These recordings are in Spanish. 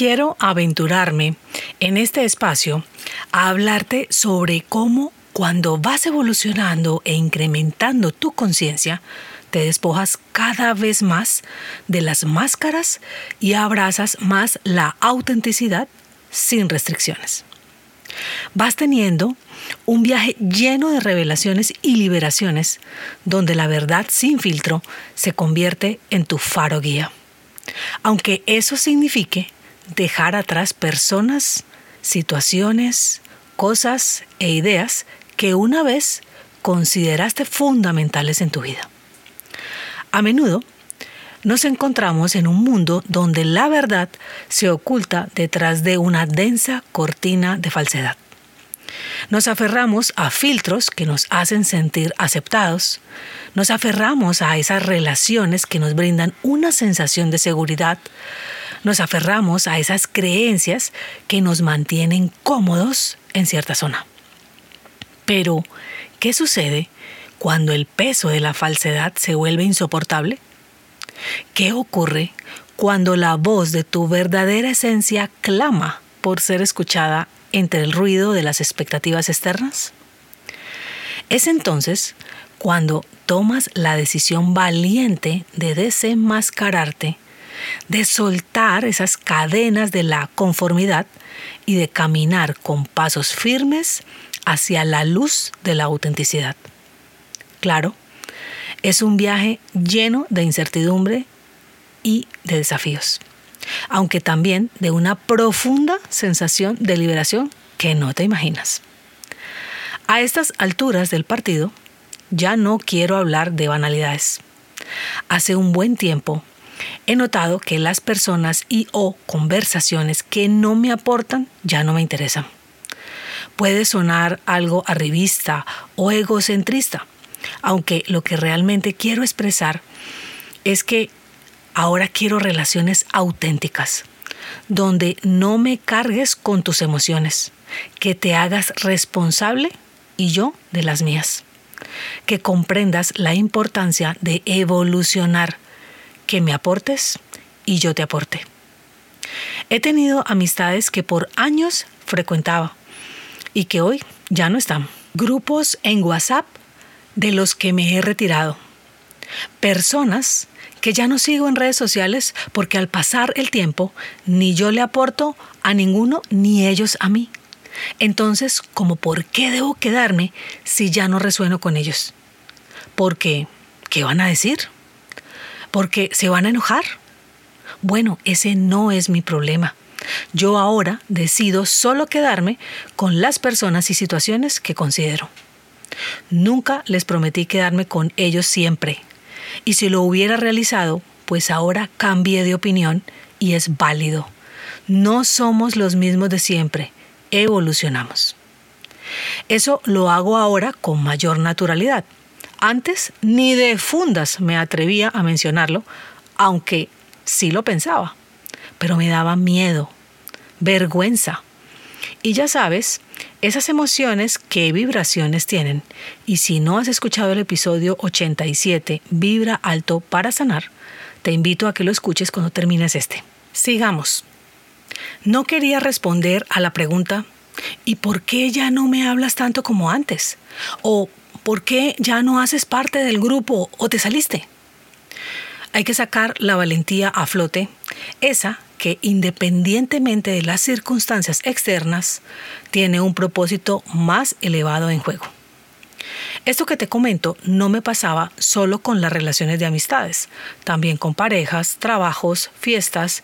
Quiero aventurarme en este espacio a hablarte sobre cómo cuando vas evolucionando e incrementando tu conciencia, te despojas cada vez más de las máscaras y abrazas más la autenticidad sin restricciones. Vas teniendo un viaje lleno de revelaciones y liberaciones donde la verdad sin filtro se convierte en tu faro guía. Aunque eso signifique dejar atrás personas, situaciones, cosas e ideas que una vez consideraste fundamentales en tu vida. A menudo nos encontramos en un mundo donde la verdad se oculta detrás de una densa cortina de falsedad. Nos aferramos a filtros que nos hacen sentir aceptados, nos aferramos a esas relaciones que nos brindan una sensación de seguridad, nos aferramos a esas creencias que nos mantienen cómodos en cierta zona. Pero, ¿qué sucede cuando el peso de la falsedad se vuelve insoportable? ¿Qué ocurre cuando la voz de tu verdadera esencia clama por ser escuchada entre el ruido de las expectativas externas? Es entonces cuando tomas la decisión valiente de desenmascararte de soltar esas cadenas de la conformidad y de caminar con pasos firmes hacia la luz de la autenticidad. Claro, es un viaje lleno de incertidumbre y de desafíos, aunque también de una profunda sensación de liberación que no te imaginas. A estas alturas del partido, ya no quiero hablar de banalidades. Hace un buen tiempo he notado que las personas y o conversaciones que no me aportan ya no me interesan. Puede sonar algo arribista o egocentrista, aunque lo que realmente quiero expresar es que ahora quiero relaciones auténticas, donde no me cargues con tus emociones, que te hagas responsable y yo de las mías, que comprendas la importancia de evolucionar que me aportes y yo te aporte. He tenido amistades que por años frecuentaba y que hoy ya no están. Grupos en WhatsApp de los que me he retirado. Personas que ya no sigo en redes sociales porque al pasar el tiempo ni yo le aporto a ninguno ni ellos a mí. Entonces, ¿cómo por qué debo quedarme si ya no resueno con ellos? Porque, ¿qué van a decir? Porque se van a enojar. Bueno, ese no es mi problema. Yo ahora decido solo quedarme con las personas y situaciones que considero. Nunca les prometí quedarme con ellos siempre. Y si lo hubiera realizado, pues ahora cambié de opinión y es válido. No somos los mismos de siempre, evolucionamos. Eso lo hago ahora con mayor naturalidad. Antes ni de fundas me atrevía a mencionarlo, aunque sí lo pensaba, pero me daba miedo, vergüenza. Y ya sabes, esas emociones qué vibraciones tienen. Y si no has escuchado el episodio 87, Vibra alto para sanar, te invito a que lo escuches cuando termines este. Sigamos. No quería responder a la pregunta ¿y por qué ya no me hablas tanto como antes? ¿O ¿por qué ya no haces parte del grupo o te saliste? Hay que sacar la valentía a flote, esa que independientemente de las circunstancias externas, tiene un propósito más elevado en juego. Esto que te comento no me pasaba solo con las relaciones de amistades, también con parejas, trabajos, fiestas,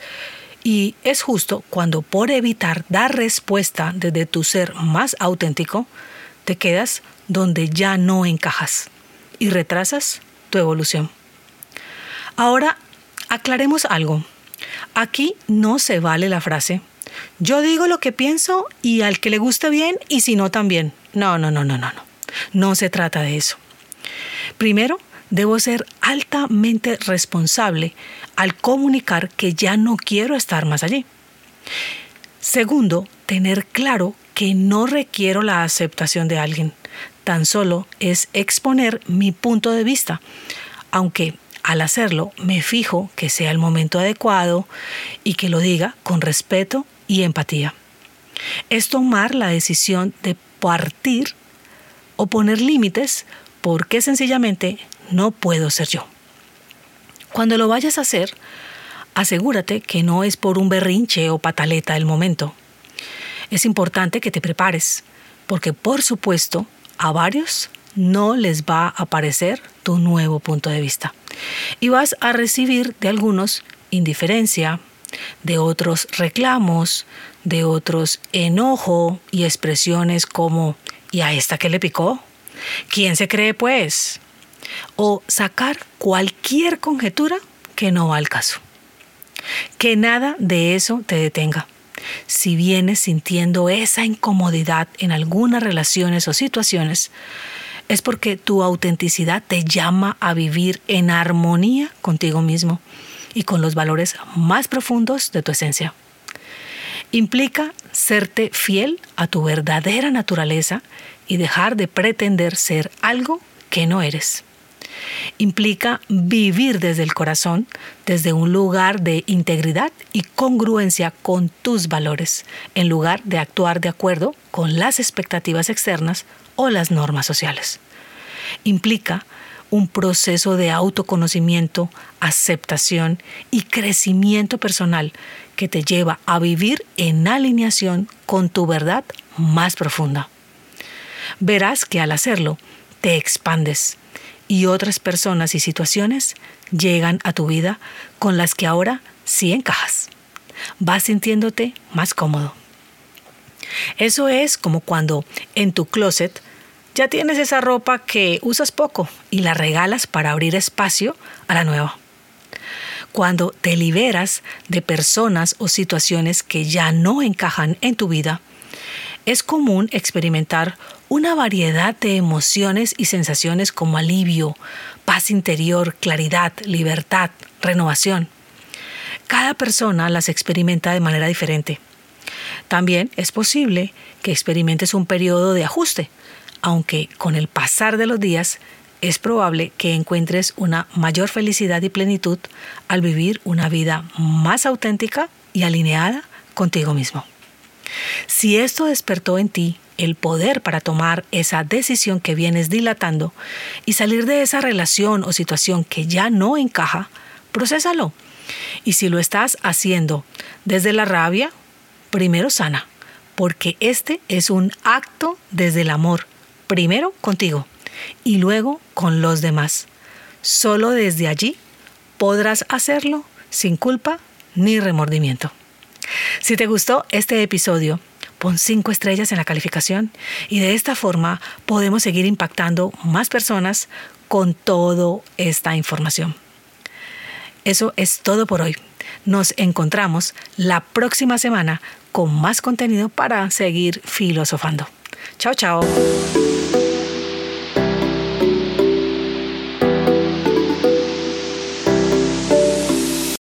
y es justo cuando por evitar dar respuesta desde tu ser más auténtico, te quedas donde ya no encajas y retrasas tu evolución. Ahora, aclaremos algo. Aquí no se vale la frase, yo digo lo que pienso y al que le guste bien y si no también. No, no, no, no, no, no. No se trata de eso. Primero, debo ser altamente responsable al comunicar que ya no quiero estar más allí. Segundo, tener claro que no requiero la aceptación de alguien, tan solo es exponer mi punto de vista, aunque al hacerlo me fijo que sea el momento adecuado y que lo diga con respeto y empatía. Es tomar la decisión de partir o poner límites porque sencillamente no puedo ser yo. Cuando lo vayas a hacer, asegúrate que no es por un berrinche o pataleta del momento. Es importante que te prepares, porque por supuesto a varios no les va a parecer tu nuevo punto de vista. Y vas a recibir de algunos indiferencia, de otros reclamos, de otros enojo y expresiones como ¿y a esta qué le picó? ¿Quién se cree pues? O sacar cualquier conjetura que no va al caso. Que nada de eso te detenga. Si vienes sintiendo esa incomodidad en algunas relaciones o situaciones, es porque tu autenticidad te llama a vivir en armonía contigo mismo y con los valores más profundos de tu esencia. Implica serte fiel a tu verdadera naturaleza y dejar de pretender ser algo que no eres. Implica vivir desde el corazón, desde un lugar de integridad y congruencia con tus valores, en lugar de actuar de acuerdo con las expectativas externas o las normas sociales. Implica un proceso de autoconocimiento, aceptación y crecimiento personal que te lleva a vivir en alineación con tu verdad más profunda. Verás que al hacerlo te expandes y otras personas y situaciones llegan a tu vida con las que ahora sí encajas. Vas sintiéndote más cómodo. Eso es como cuando en tu closet ya tienes esa ropa que usas poco y la regalas para abrir espacio a la nueva. Cuando te liberas de personas o situaciones que ya no encajan en tu vida, es común experimentar una variedad de emociones y sensaciones como alivio, paz interior, claridad, libertad, renovación. Cada persona las experimenta de manera diferente. También es posible que experimentes un periodo de ajuste, aunque con el pasar de los días es probable que encuentres una mayor felicidad y plenitud al vivir una vida más auténtica y alineada contigo mismo. Si esto despertó en ti el poder para tomar esa decisión que vienes dilatando y salir de esa relación o situación que ya no encaja, procésalo. Y si lo estás haciendo desde la rabia, primero sana, porque este es un acto desde el amor primero contigo y luego con los demás. Solo desde allí podrás hacerlo sin culpa ni remordimiento. Si te gustó este episodio, pon cinco estrellas en la calificación y de esta forma podemos seguir impactando más personas con toda esta información. Eso es todo por hoy. Nos encontramos la próxima semana con más contenido para seguir filosofando. Chao, chao.